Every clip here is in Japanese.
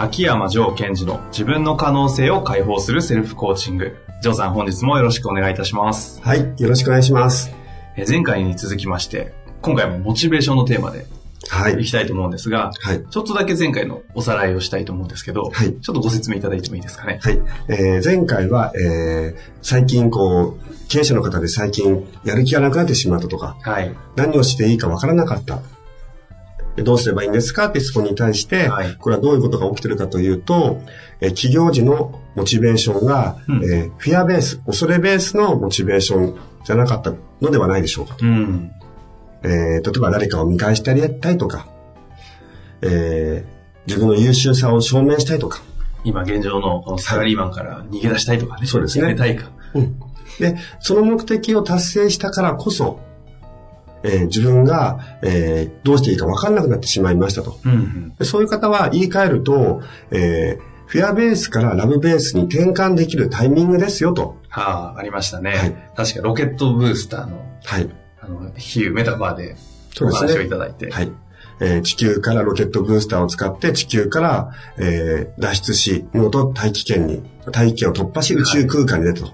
秋山城賢治の自分の可能性を解放するセルフコーチング城さん本日もよろしくお願いいたしますはい、よろしくお願いします。え前回に続きまして今回もモチベーションのテーマではいいきたいと思うんですが、はい。ちょっとだけ前回のおさらいをしたいと思うんですけど、はいちょっとご説明いただいてもいいですかね？はい。えー前回は、えー最近こう、経営者の方で最近やる気がなくなってしまったとか、はい。何をしていいかわからなかった。でどうすればいいんですか？って質問に対して、はいこれはどういうことが起きてるかというと、えー起業時のモチベーションが、うんえーフィアベース、恐れベースのモチベーションじゃなかったのではないでしょうかと。うん。えー例えば誰かを見返してやりたいとか、えー自分の優秀さを証明したいとか、今現状のこのサラリーマンから逃げ出したいとかね。そうですね逃げたいか。うん。で、その目的を達成したからこそ、えー自分が、えーどうしていいか分かんなくなってしまいましたと。うんうん。でそういう方は言い換えると、えーフィアベースからラブベースに転換できるタイミングですよと。はあ、ありましたね。はい確かロケットブースターの、はい。あの、比喩、メタファーでお話をいただいて。はい。えー地球からロケットブースターを使って地球から、えー脱出し、見事大気圏に、大気圏を突破し宇宙空間に出たと。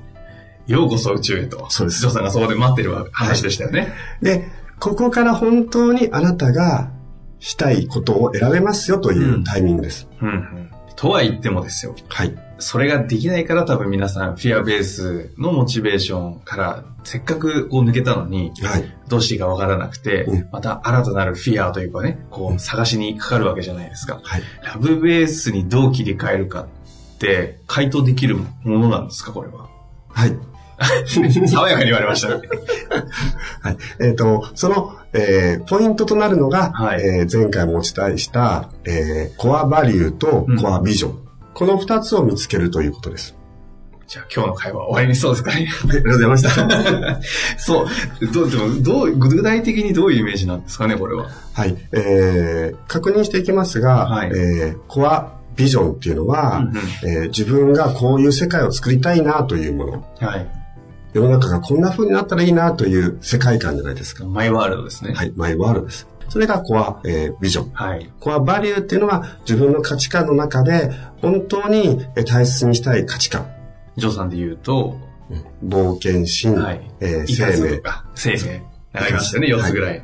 ようこそ宇宙へと。そうですジさんがそこで待ってる話でしたよね。で、ここから本当にあなたがしたいことを選べますよというタイミングです。うんうん。とは言ってもですよ。はい。それができないから多分皆さん、フィアベースのモチベーションから、せっかくこう抜けたのに、はい。どうしていいかわからなくて、うんまた新たなるフィアというかね、こう探しにかかるわけじゃないですか。はい。ラブベースにどう切り替えるかって、回答できるものなんですか、これは？はい。爽やかに言われましたね。はい。えっ、と、その、えーポイントとなるのが、はいえー前回もお伝えした、えーコアバリューとうんコアビジョン。この二つを見つけるということです。じゃあ今日の会話終わりにそうですかね。はい、ありがとうございました。そう。どう、でも、どう、具体的にどういうイメージなんですかね、これは。はい。えー確認していきますが、はいえーコアビジョンっていうのは、うんうんえー自分がこういう世界を作りたいなというもの。はい。世の中がこんな風になったらいいなという世界観じゃないですか。マイワールドですね。はい。マイワールドです。それがコア、えービジョン。はい。コアバリューっていうのは自分の価値観の中で本当にえー大切にしたい価値観。ジョーさんで言うと、冒険心、はい。えー生命生命。ありましたね、4つぐらい。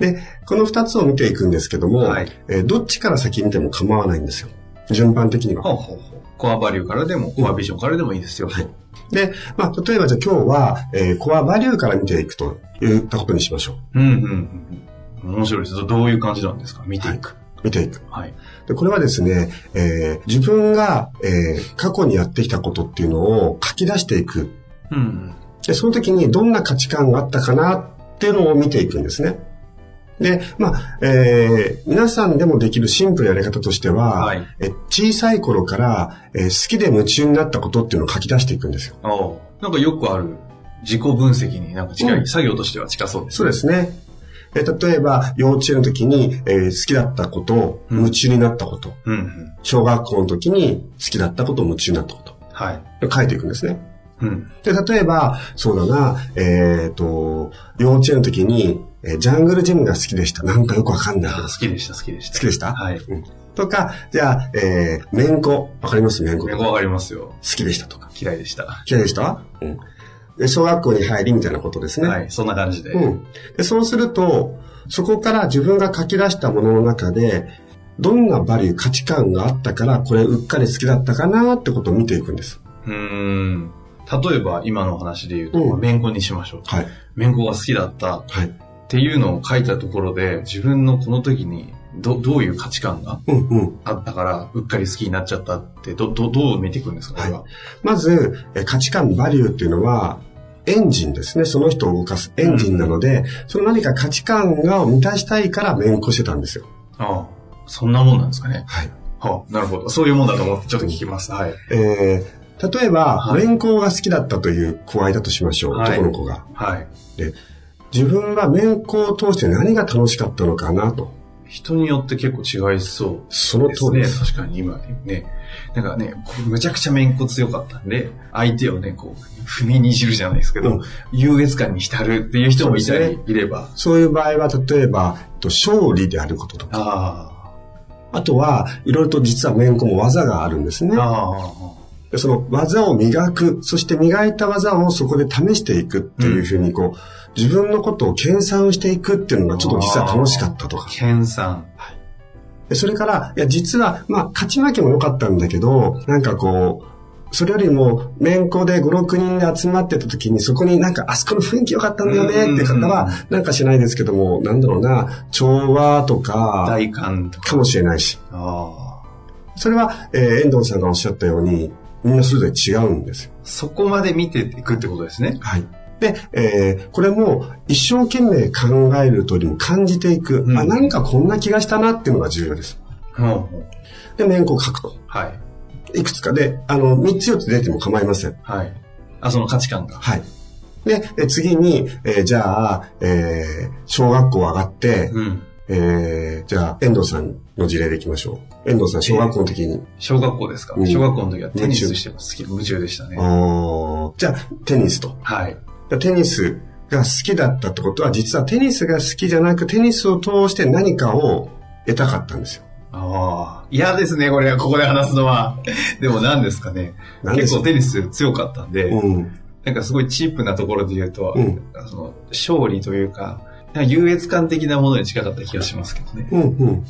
で、この二つを見ていくんですけども、はいえーどっちから先見ても構わないんですよ。順番的には。ほうほうほう。コアバリューからでも、コアビジョンからでもいいですよ。はいで、まあ、例えばじゃあ今日は、えーコアバリューから見ていくといったことにしましょう。うんうんうん。面白いです。どういう感じなんですか？見ていく。見ていく。はい。で、これはですね、えー自分が、えー過去にやってきたことっていうのを書き出していく。うん。で、その時にどんな価値観があったかなっていうのを見ていくんですね。で、まあ、えー皆さんでもできるシンプルなやり方としては、はいえ小さい頃から、えー好きで夢中になったことっていうのを書き出していくんですよ。なんかよくある自己分析になんか近い、うん作業としては近そうです。そうですね。えー例えば、幼稚園の時に、えー好きだったこと、うん夢中になったこと、うんうん。小学校の時に好きだったこと、夢中になったこと、はい。書いていくんですね。うん。で、例えば、そうだな、えっ、と、幼稚園の時に、えージャングルジムが好きでした。なんかよくわかんない。好きでした、好きでした。好きでした？はい。うんとか、じゃあ、えー、めんこ。わかります？めんこ。好英語わかりますよ。きでしたとか。嫌いでした。嫌いでした？うん。で、小学校に入りみたいなことですね。はい。そんな感じで。うん。で、そうすると、そこから自分が書き出したものの中で、どんなバリュー、価値観があったから、これうっかり好きだったかなってことを見ていくんです。うーん。例えば、今の話で言うと、うんめんこにしましょう。はい。めんこが好きだったっはい。ていうのを書いたところで、自分のこの時にど、どういう価値観がうんうん。あったから、うっかり好きになっちゃったって、ど、ど、どう見ていくんですか、は。まず、え価値観、バリューっていうのは、エンジンですね。その人を動かすエンジンなので、その何か価値観が満たしたいから面子してたんですよ。ああ、そんなもんなんですかね。はい。はあ、なるほど。そういうもんだと思ってちょっと聞きます。はい。えー、例えば、はい面子が好きだったという子がいたとしましょう。はい男の子が。はい。で、自分は面子を通して何が楽しかったのかなと。人によって結構違いそうその。通りです。確かに今ね。なんかね、むちゃくちゃ面子強かったんで、相手をね、こう、踏みにじるじゃないですけど、うん優越感に浸るっていう人もいたり、そうですいれば。そういう場合は、例えば、えっと勝利であることとか。ああとは、いろいろと実は面子も技があるんですねあ。。その技を磨く、そして磨いた技をそこで試していくっていうふうに、こう、自分のことを研鑽していくっていうのがちょっと実は楽しかったとか。研鑽。でそれから、いや、実は、まあ、勝ち負けも良かったんだけど、なんかこう、それよりも、面子で5、6人で集まってた時に、そこになんか、あそこの雰囲気良かったんだよねって方は、なんかしないですけども、なんだろうな、調和とか、大観とか。かもしれないし。ああ。それは、えー遠藤さんがおっしゃったように、みんなそれぞれ違うんですよ。そこまで見ていくってことですね。はい。で、えーこれも一生懸命考えるとよりも感じていく、うんあ、何かこんな気がしたなっていうのが重要です。うん。で、面子を書くと。はい。いくつかで、あの、3つ4つ出ても構いません。はい。あ、その価値観が。はい。で、え次に、えーじゃあ、えー小学校上がって、うん。えーじゃあ、遠藤さんの事例でいきましょう。遠藤さん、小学校の時に、小学校ですか、うん小学校の時はテニスしてます。好き、夢中でしたね。あーじゃあ、テニスと。はい。テニスが好きだったってことは、実はテニスが好きじゃなく、テニスを通して何かを得たかったんですよ。ああ。嫌ですね、これ、ここで話すのは。でも何ですかね。結構テニス強かったんで、うん。なんかすごいチープなところで言うと、うんその勝利というか優越感的なものに近かった気がしますけどね。うん、うん、うん。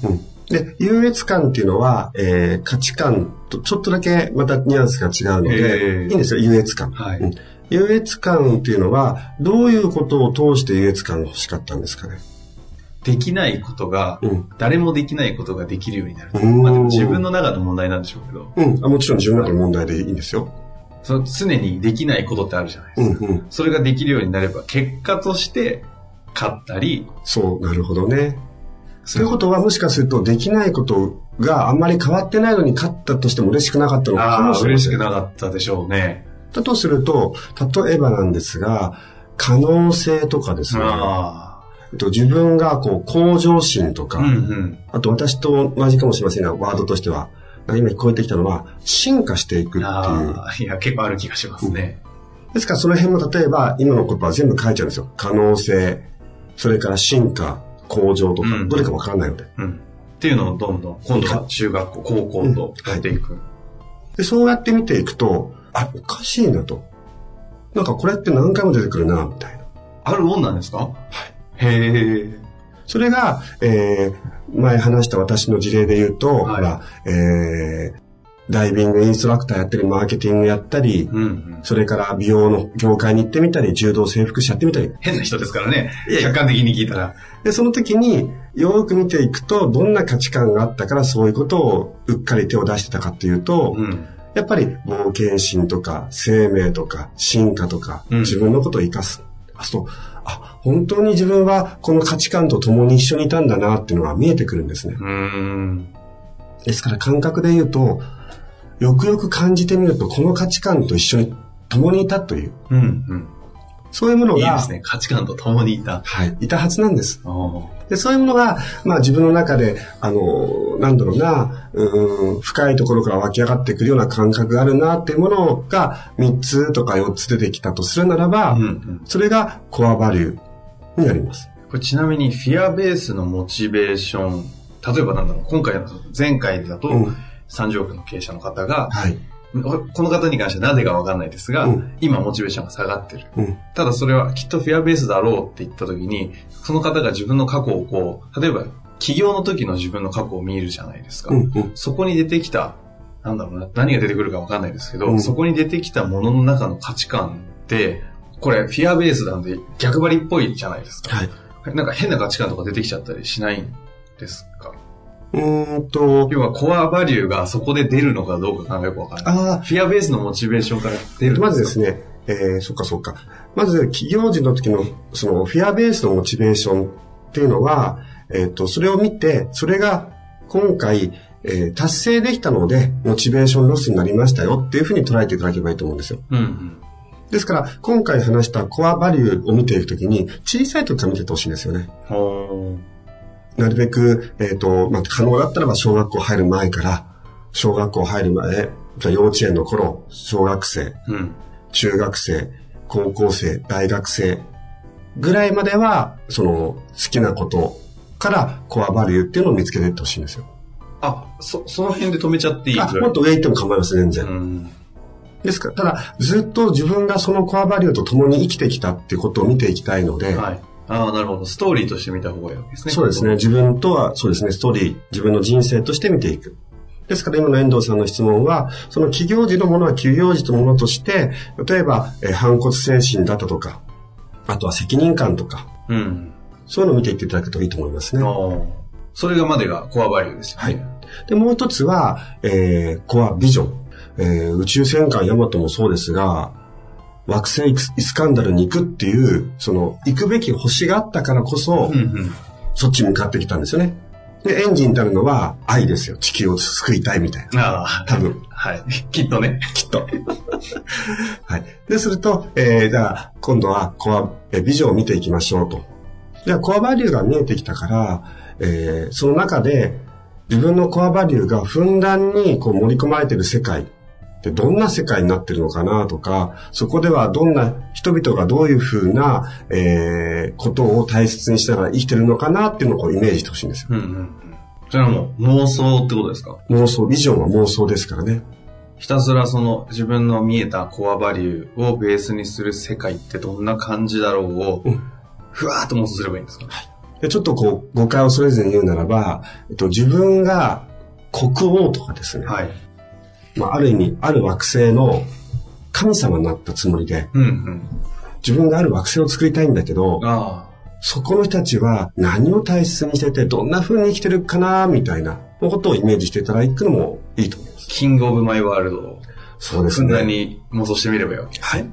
で、優越感っていうのは、えー価値観とちょっとだけまたニュアンスが違うので、えーいいんですよ、優越感。はいうん優越感っていうのは、どういうことを通して優越感が欲しかったんですかね？できないことが、うん。誰もできないことができるようになる。うんまあでも自分の中の問題なんでしょうけど、うん。あもちろん自分の中の問題でいいんですよ。その常にできないことってあるじゃないですか。うん、うん。それができるようになれば、結果として勝ったり、そう、なるほどね。そということは、もしかすると、できないことがあんまり変わってないのに勝ったとしても嬉しくなかったのかもしれません。嬉しくなかったでしょうね。だとすると、例えばなんですが、可能性とかですね、と自分がこう向上心とか、あ。うんうん。あと私と同じかもしれませんが、ワードとしては、今聞こえてきたのは、進化していくっていう。いや、結構ある気がしますね。ですからその辺も例えば、今の言葉は全部書いちゃうんですよ。可能性、それから進化、向上とか、うんどれかわからないので。うん。っていうのをどんどん、今度は中学校、高校とやっていく。で、そうやって見ていくと、あ、おかしいなと。なんかこれって何回も出てくるな、みたいな。あるもんなんですか？はい。へえ。それが、えー、前話した私の事例で言うと、はいほら、えー、ダイビングインストラクターやったり、マーケティングやったり、うんうん。それから美容の業界に行ってみたり、柔道整復師やってみたり。変な人ですからね。客観的に聞いたら。で、その時に、よく見ていくと、どんな価値観があったからそういうことをうっかり手を出してたかっていうと、うん。やっぱり冒険心とか、生命とか、進化とか、うん自分のことを生かす。あそう、あ、本当に自分はこの価値観と共に一緒にいたんだなっていうのが見えてくるんですね。ですから感覚で言うと、よくよく感じてみると、この価値観と一緒に共にいたという、うんうん。そういうものが、いいですね。価値観と共にいた。はい、いたはずなんです。で、そういうものが、まあ自分の中で、あの、なんだろうな、うーん、深いところから湧き上がってくるような感覚があるなっていうものが3つとか4つ出てきたとするならば、うんうん。それがコアバリューになります。これちなみに、フィアベースのモチベーション、例えばなんだろう、今回の、前回だと、うん30億の経営者の方が、はい。この方に関してはなぜかわかんないですが、うん今モチベーションが下がってる。うん。ただそれはきっとフェアベースだろうって言った時に、その方が自分の過去をこう、例えば起業の時の自分の過去を見るじゃないですか。うん。うん。そこに出てきた、なんだろうな、何が出てくるかわかんないですけど、うんそこに出てきたものの中の価値観って、これフィアベースなんで逆張りっぽいじゃないですか。はい。なんか変な価値観とか出てきちゃったりしないんですか？うーんと、要はコアバリューがそこで出るのかどうかがよくわからない。あフィアベースのモチベーションから出るあ、まずですね、えー、そっかそっか。まず、企業時の時の、その、フィアベースのモチベーションっていうのは、えっ、と、それを見て、それが今回、えー達成できたので、モチベーションロスになりましたよっていうふうに捉えていただければいいと思うんですよ。うんうん。ですから、今回話したコアバリューを見ていくときに、小さい時から見ててほしいんですよね。ほなるべく、えっ、と、まあ、可能だったらば小学校入る前から、小学校入る前、じゃあ幼稚園の頃、小学生、ーうん。中学生、高校生、大学生ぐらいまでは、その、好きなことからコアバリューっていうのを見つけていってほしいんですよ。あ、そ、その辺で止めちゃっていいあ、もっと上行っても構いません、全然。うん。ですから、ただ、ずっと自分がそのコアバリューと共に生きてきたっていうことを見ていきたいので、はい。ああ、なるほど。ストーリーとして見た方がいいわけですね。そうですね。。自分とは、そうですね、ストーリー、自分の人生として見ていく。ですから今の遠藤さんの質問は、その企業時のものは企業時のものとして、例えば、えー反骨精神だったとか、あとは責任感とか、うん。そういうのを見ていっていただくといいと思いますね。それがまでがコアバリューですよね。はい。で、もう一つは、えー、コアビジョン。えー、宇宙戦艦ヤマトもそうですが、惑星イスカンダルに行くっていう、その、行くべき星があったからこそ、うんうん。そっちに向かってきたんですよね。で、エンジンになるのは愛ですよ。地球を救いたいみたいな。ああ。多分。はい。きっとね。きっと。はい。で、すると、えー、じゃあ、今度はコア、えービジョンを見ていきましょうと。じゃあ、コアバリューが見えてきたから、えー、その中で、自分のコアバリューがふんだんにこう盛り込まれている世界ってどんな世界になってるのかなとか、そこではどんな人々がどういうふうな、えー、ことを大切にしながら生きてるのかなっていうのをこうイメージしてほしいんですよ。うんうんうん。それはもう妄想ってことですか？妄想、ビジョンは妄想ですからね。ひたすらその自分の見えたコアバリューをベースにする世界ってどんな感じだろうをうん、ふわーっと妄想すればいいんですか？でちょっとこう、誤解を恐れずに言うならば、えっと、自分が国王とかですね、はい。まあ、ある意味、ある惑星の神様になったつもりで、うんうん。自分がある惑星を作りたいんだけど、あそこの人たちは何を大切にしてて、どんな風に生きてるかな、みたいなことをイメージしていただくのもいいと思いまあ、す。キングオブマイワールドをそうですね。に妄想してみればいいわけですね。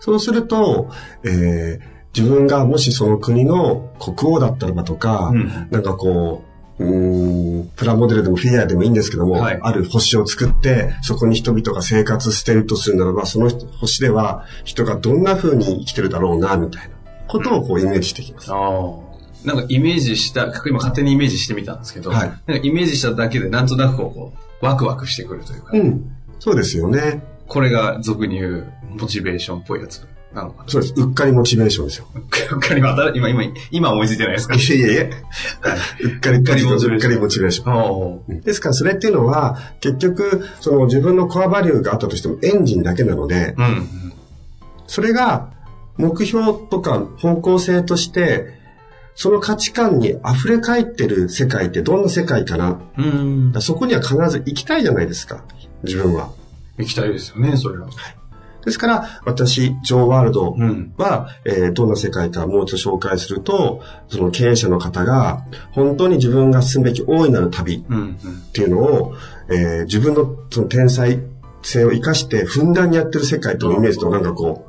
そうすると、えー自分がもしその国の国王だったらばとか、うんなんかこう、うーん、プラモデルでもフィギュアでもいいんですけども、はいある星を作って、そこに人々が生活してるとするならば、その星では人がどんな風に生きてるだろうな、みたいなことをこうイメージしていきます。ああ。なんかイメージした、今勝手にイメージしてみたんですけど、はいなんかイメージしただけでなんとなくこう、ワクワクしてくるというか、うん。そうですよね。これが俗に言うモチベーションっぽいやつなのかな。そうです。うっかりモチベーションですよ。うっかりまた、今、今、今思いついてないですか？いやいやいや。うっかりうっかりモチベーション。うっかりモチベーション。おーですからそれっていうのは、結局、その自分のコアバリューがあったとしてもエンジンだけなので、うん。それが目標とか方向性として、その価値観に溢れ返ってる世界ってどんな世界かな？うん。らそこには必ず行きたいじゃないですか。自分は。行きたいですよね、それは。ですから、私、ジョーワールドうん。は、えーどんな世界かもう一度紹介すると、その経営者の方が、本当に自分が進むべき大いなる旅うん。うん。っていうのを、えー自分のその天才性を生かして、ふんだんにやってる世界とのイメージとなんかこ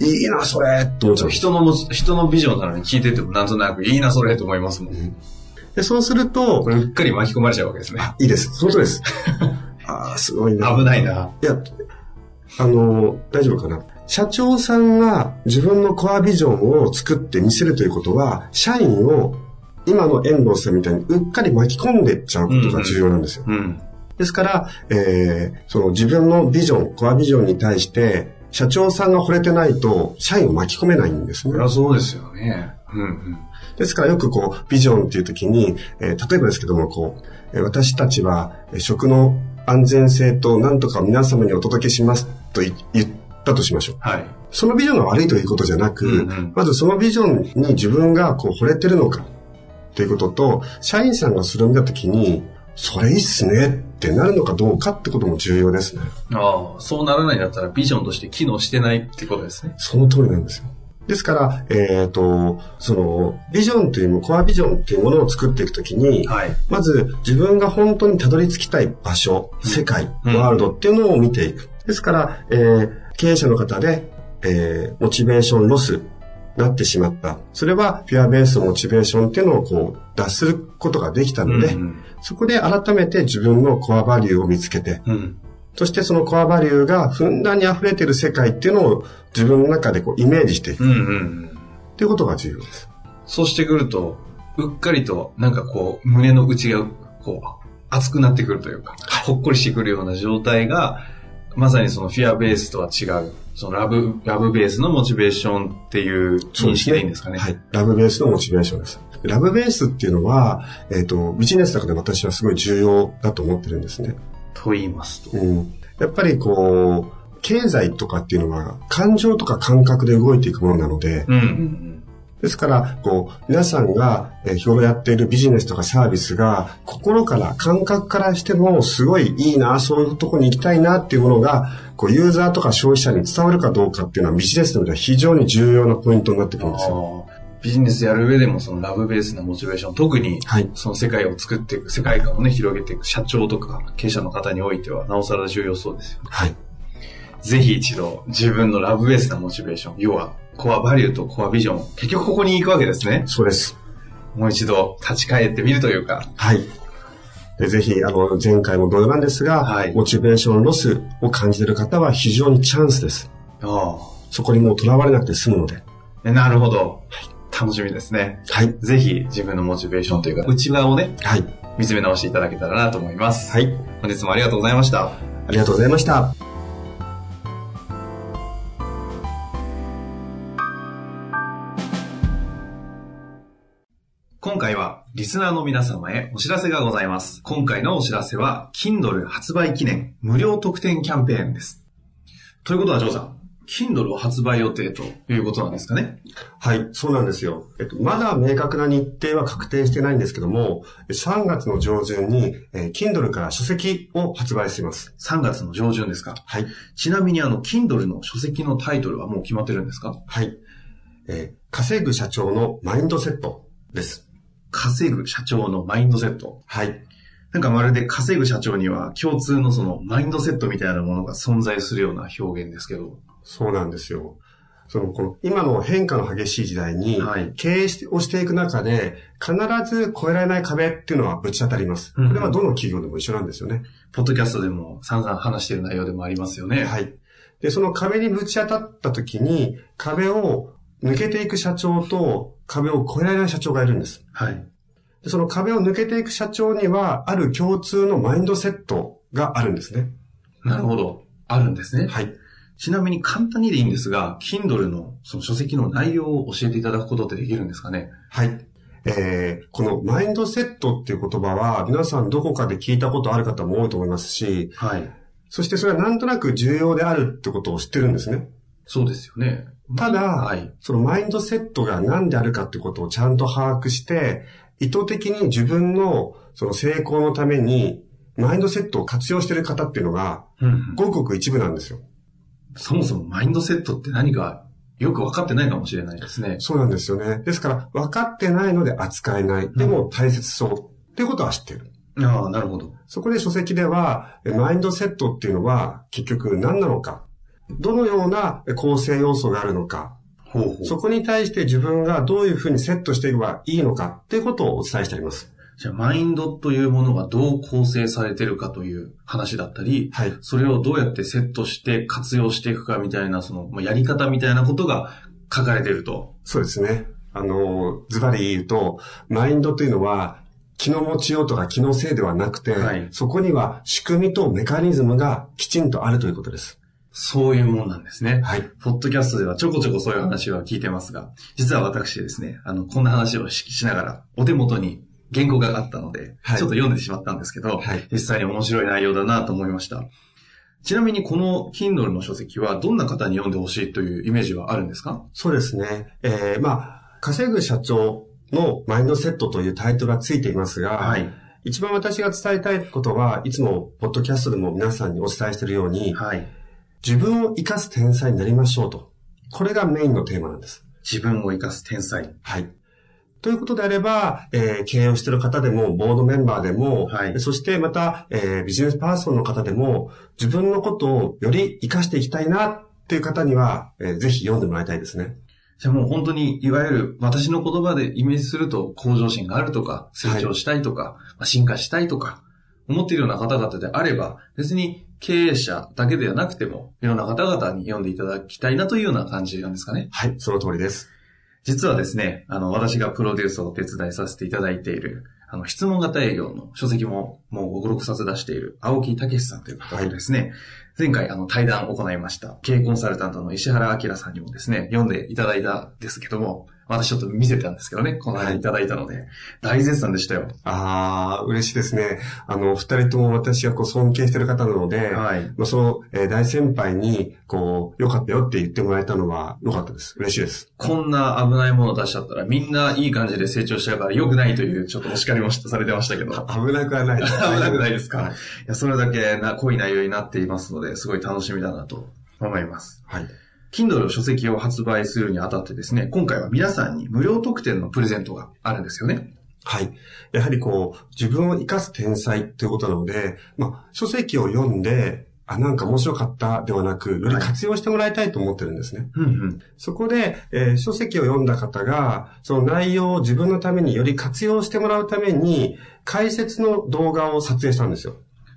う、いいな、それって思っちゃう人のも、人のビジョンなのに聞いててもなんとなくいいな、それと思いますもん。で、そうするとこ、れうっかり巻き込まれちゃうわけですね。いいです。その通りです。ああ、すごいな。危ないな。いや、あの、大丈夫かな？社長さんが自分のコアビジョンを作って見せるということは、社員を今の遠藤さんみたいにうっかり巻き込んでっちゃうことが重要なんですよ。うん。ですから、えー、その自分のビジョン、コアビジョンに対して、社長さんが惚れてないと、社員を巻き込めないんですねそうですよね。うんうん。ですからよくこう、ビジョンっていう時に、えー例えばですけども、こう、えー私たちはえー食の安全性と何とかを皆様にお届けしますとい言ったとしましょう。はい。そのビジョンが悪いということじゃなく、うんうんまずそのビジョンに自分がこう惚れてるのかということと、社員さんがそれを見たときに、それいいっすねってなるのかどうかってことも重要ですね。ああ、そうならないんだったらビジョンとして機能してないってことですね。その通りなんですよ。ですから、えっ、と、その、ビジョンというも、コアビジョンというものを作っていくときに、はい。まず自分が本当にたどり着きたい場所、世界、うんワールドっていうのを見ていく。ですから、えー経営者の方で、えーモチベーションロス、なってしまった。それは、ピュアベースのモチベーションっていうのをこう、脱することができたので、うんそこで改めて自分のコアバリューを見つけて、うん。そしてそのコアバリューがふんだんに溢れている世界っていうのを自分の中でこうイメージしていくうんうんうん。っていうことが重要です。そうしてくると、うっかりと、なんかこう、胸の内が、こう、熱くなってくるというか、ほっこりしてくるような状態が、まさにそのフィアベースとは違う、そのラブ、ラブベースのモチベーションっていう認識でいいんですかね？はい。ラブベースのモチベーションです。ラブベースっていうのは、えっ、と、ビジネスの中で私はすごい重要だと思ってるんですね。と言いますと？うん。やっぱりこう、経済とかっていうのは感情とか感覚で動いていくものなので、うんうんですから、こう、皆さんがえー日頃やっているビジネスとかサービスが、心から、感覚からしても、すごいいいな、そういうとこに行きたいなっていうものが、こう、ユーザーとか消費者に伝わるかどうかっていうのは、ビジネスの上では非常に重要なポイントになってくるんですよ。ビジネスやる上でもそのラブベースなモチベーション、特にはい。その世界を作っていく、世界観をね、広げていく社長とか経営者の方においては、なおさら重要そうですよ。はい。ぜひ一度自分のラブベースなモチベーション、要はコアバリューとコアビジョン、結局ここに行くわけですね。そうです。もう一度立ち返ってみるというか。はい。でぜひ、あの、前回も同様なんですが、はいモチベーションロスを感じている方は非常にチャンスです。あそこにもう囚われなくて済むので。あ。なるほど。楽しみですね。はい。ぜひ自分のモチベーションというか、内側をね、はい。見つめ直していただけたらなと思います。はい。本日もありがとうございました。ありがとうございました。今回はリスナーの皆様へお知らせがございます。今回のお知らせは Kindle 発売記念無料特典キャンペーンです。ということは、ジョーさん、Kindle を発売予定ということなんですかね？はい、そうなんですよ。えっと、まだ明確な日程は確定してないんですけども、3月の上旬に、えー Kindle から書籍を発売します。?3 月の上旬ですか？はい。ちなみにあの、Kindle の書籍のタイトルはもう決まってるんですか？はい。えー稼ぐ社長のマインドセットです。稼ぐ社長のマインドセット。はい。なんかまるで稼ぐ社長には共通のそのマインドセットみたいなものが存在するような表現ですけど。そうなんですよ。その、この、今の変化の激しい時代に、はい経営してをしていく中で、必ず越えられない壁っていうのはぶち当たります。うんこれはどの企業でも一緒なんですよね。ポッドキャストでも散々話している内容でもありますよね。はい。で、その壁にぶち当たった時に、壁を抜けていく社長と、壁を越えられない社長がいるんです。はい。でその壁を抜けていく社長には、ある共通のマインドセットがあるんですね。なるほど。あるんですね。はい。ちなみに簡単にでいいんですが、Kindle のその書籍の内容を教えていただくことってできるんですかね？はい。えー、このマインドセットっていう言葉は、皆さんどこかで聞いたことある方も多いと思いますし、はい。そしてそれはなんとなく重要であるってことを知ってるんですね。そうですよね。ただはい。そのマインドセットが何であるかってことをちゃんと把握して、意図的に自分のその成功のために、マインドセットを活用している方っていうのが、うんごくごく一部なんですよ。そもそもマインドセットって何かよく分かってないかもしれないですね。そうなんですよね。ですから、分かってないので扱えない。でも大切そう。っていうことは知ってる。ああ、なるほど。そこで書籍では、えマインドセットっていうのは結局何なのか。どのような構成要素があるのか。ほうほう。そこに対して自分がどういうふうにセットしていけばいいのかっていうことをお伝えしてあります。じゃあ、マインドというものがどう構成されてるかという話だったり、はい。それをどうやってセットして活用していくかみたいな、その、まあやり方みたいなことが書かれてると。そうですね。あの、ズバリ言うと、マインドというのは、気の持ちようとか気のせいではなくて、はいそこには仕組みとメカニズムがきちんとあるということです。そういうもんなんですね。はい。ポッドキャストではちょこちょこそういう話は聞いてますが、実は私ですね、あの、こんな話をししながら、お手元に原稿があったので、はいちょっと読んでしまったんですけど、はい実際に面白い内容だなと思いました。ちなみにこの Kindle の書籍はどんな方に読んでほしいというイメージはあるんですか？そうですね。えー、まあ、稼ぐ社長のマインドセットというタイトルがついていますが、はい。一番私が伝えたいことは、いつも、ポッドキャストでも皆さんにお伝えしているように、はい。自分を生かす天才になりましょうと。これがメインのテーマなんです。自分を生かす天才。はい。ということであれば、えー経営をしている方でも、ボードメンバーでも、はいそしてまた、えービジネスパーソンの方でも、自分のことをより活かしていきたいなっていう方には、えーぜひ読んでもらいたいですね。じゃあもう本当に、いわゆる私の言葉でイメージすると向上心があるとか、成長したいとか、まあ進化したいとか、思っているような方々であれば、別に経営者だけではなくても、いろんな方々に読んでいただきたいなというような感じなんですかね。はい、その通りです。実はですね、あの、私がプロデュースをお手伝いさせていただいている、あの、質問型営業の書籍ももうご録冊出している青木武さんという方とですね、前回あの対談を行いました、経営コンサルタントの石原明さんにもですね、読んでいただいたんですけども、私ちょっと見せたんですけどね、この間いただいたので、大絶賛でしたよ。ああ、嬉しいですね。あの、二人とも私がこう尊敬してる方なので、はい。まあ、その、えー大先輩に、こう、良かったよって言ってもらえたのは良かったです。嬉しいです。こんな危ないものを出しちゃったらみんないい感じで成長しちゃうから良くないというちょっとお叱りもされてましたけど。危なくはないです。危なくないですか、はいい、や、それだけな濃い内容になっていますので、すごい楽しみだなと思います。はい。Kindle 書籍を発売するにあたってですね、今回は皆さんに無料特典のプレゼントがあるんですよね。はい。やはりこう、自分を生かす天才ということなので、まあ、書籍を読んで、あ、なんか面白かったではなく、より活用してもらいたいと思ってるんですね。うんうん。そこで、えー書籍を読んだ方が、その内容を自分のためにより活用してもらうために、解説の動画を撮影したんですよ。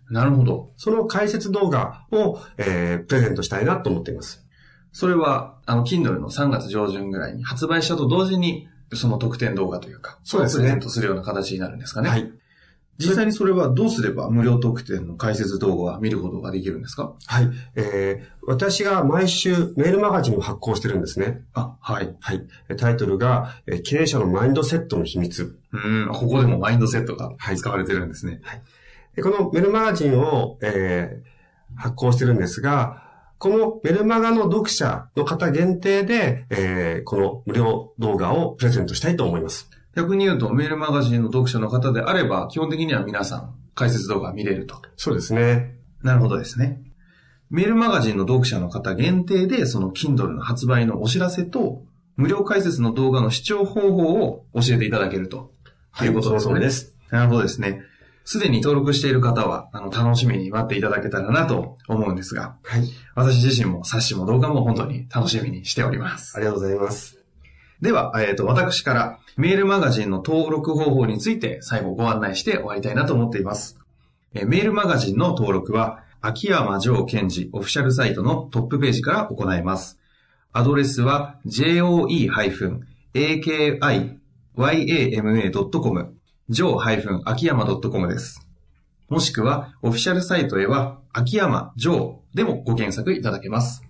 なるほど。その解説動画を、えープレゼントしたいなと思っています。それは、あの、Kindle の3月上旬ぐらいに発売したと同時に、その特典動画というか、そうですねプレゼントするような形になるんですかね。はい。実際にそれはどうすれば無料特典の解説動画は見ることができるんですか？はい。えー私が毎週メールマガジンを発行してるんですね。あ、はい。はい。タイトルが、えー経営者のマインドセットの秘密。うん、ここでもマインドセットがはい使われてるんですね。でこのメルマガジンを、えー発行してるんですが、このメルマガの読者の方限定で、えーこの無料動画をプレゼントしたいと思います。逆に言うと、メールマガジンの読者の方であれば、基本的には皆さん、解説動画見れると。そうですね。なるほどですね。メールマガジンの読者の方限定で、その Kindle の発売のお知らせと、無料解説の動画の視聴方法を教えていただけると。はいいうことですね。その通りです。なるほどですね。すでに登録している方は、あの、楽しみに待っていただけたらなと思うんですが、はい。私自身も冊子も動画も本当に楽しみにしております。ありがとうございます。では、えっ、と、私からメールマガジンの登録方法について最後ご案内して終わりたいなと思っています。えーメールマガジンの登録は、秋山城賢治オフィシャルサイトのトップページから行えます。アドレスは joe-akiyama.com jo-akiyama.com です。もしくは、オフィシャルサイトへは、秋山城でもご検索いただけます。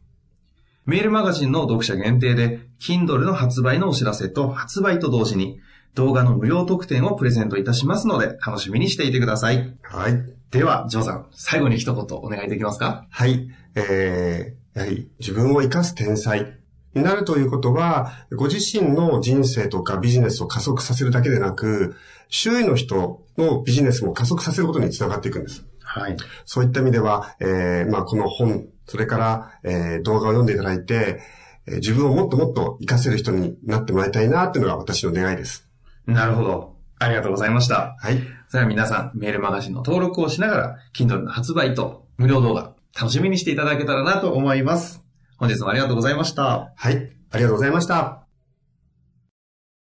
メールマガジンの読者限定で、Kindle の発売のお知らせと発売と同時に、動画の無料特典をプレゼントいたしますので、楽しみにしていてください。はい。では、ジョーさん、最後に一言お願いできますか？はい。えー、やはり自分を生かす天才になるということは、ご自身の人生とかビジネスを加速させるだけでなく、周囲の人のビジネスも加速させることにつながっていくんです。はい。そういった意味では、えー、まあこの本、それから、えー、動画を読んでいただいて、えー自分をもっともっと活かせる人になってもらいたいなっていうのが私の願いです。なるほど。ありがとうございました。はい。それでは皆さん、メールマガジンの登録をしながら、Kindle の発売と無料動画、楽しみにしていただけたらなと思います。本日もありがとうございました。はい。ありがとうございました。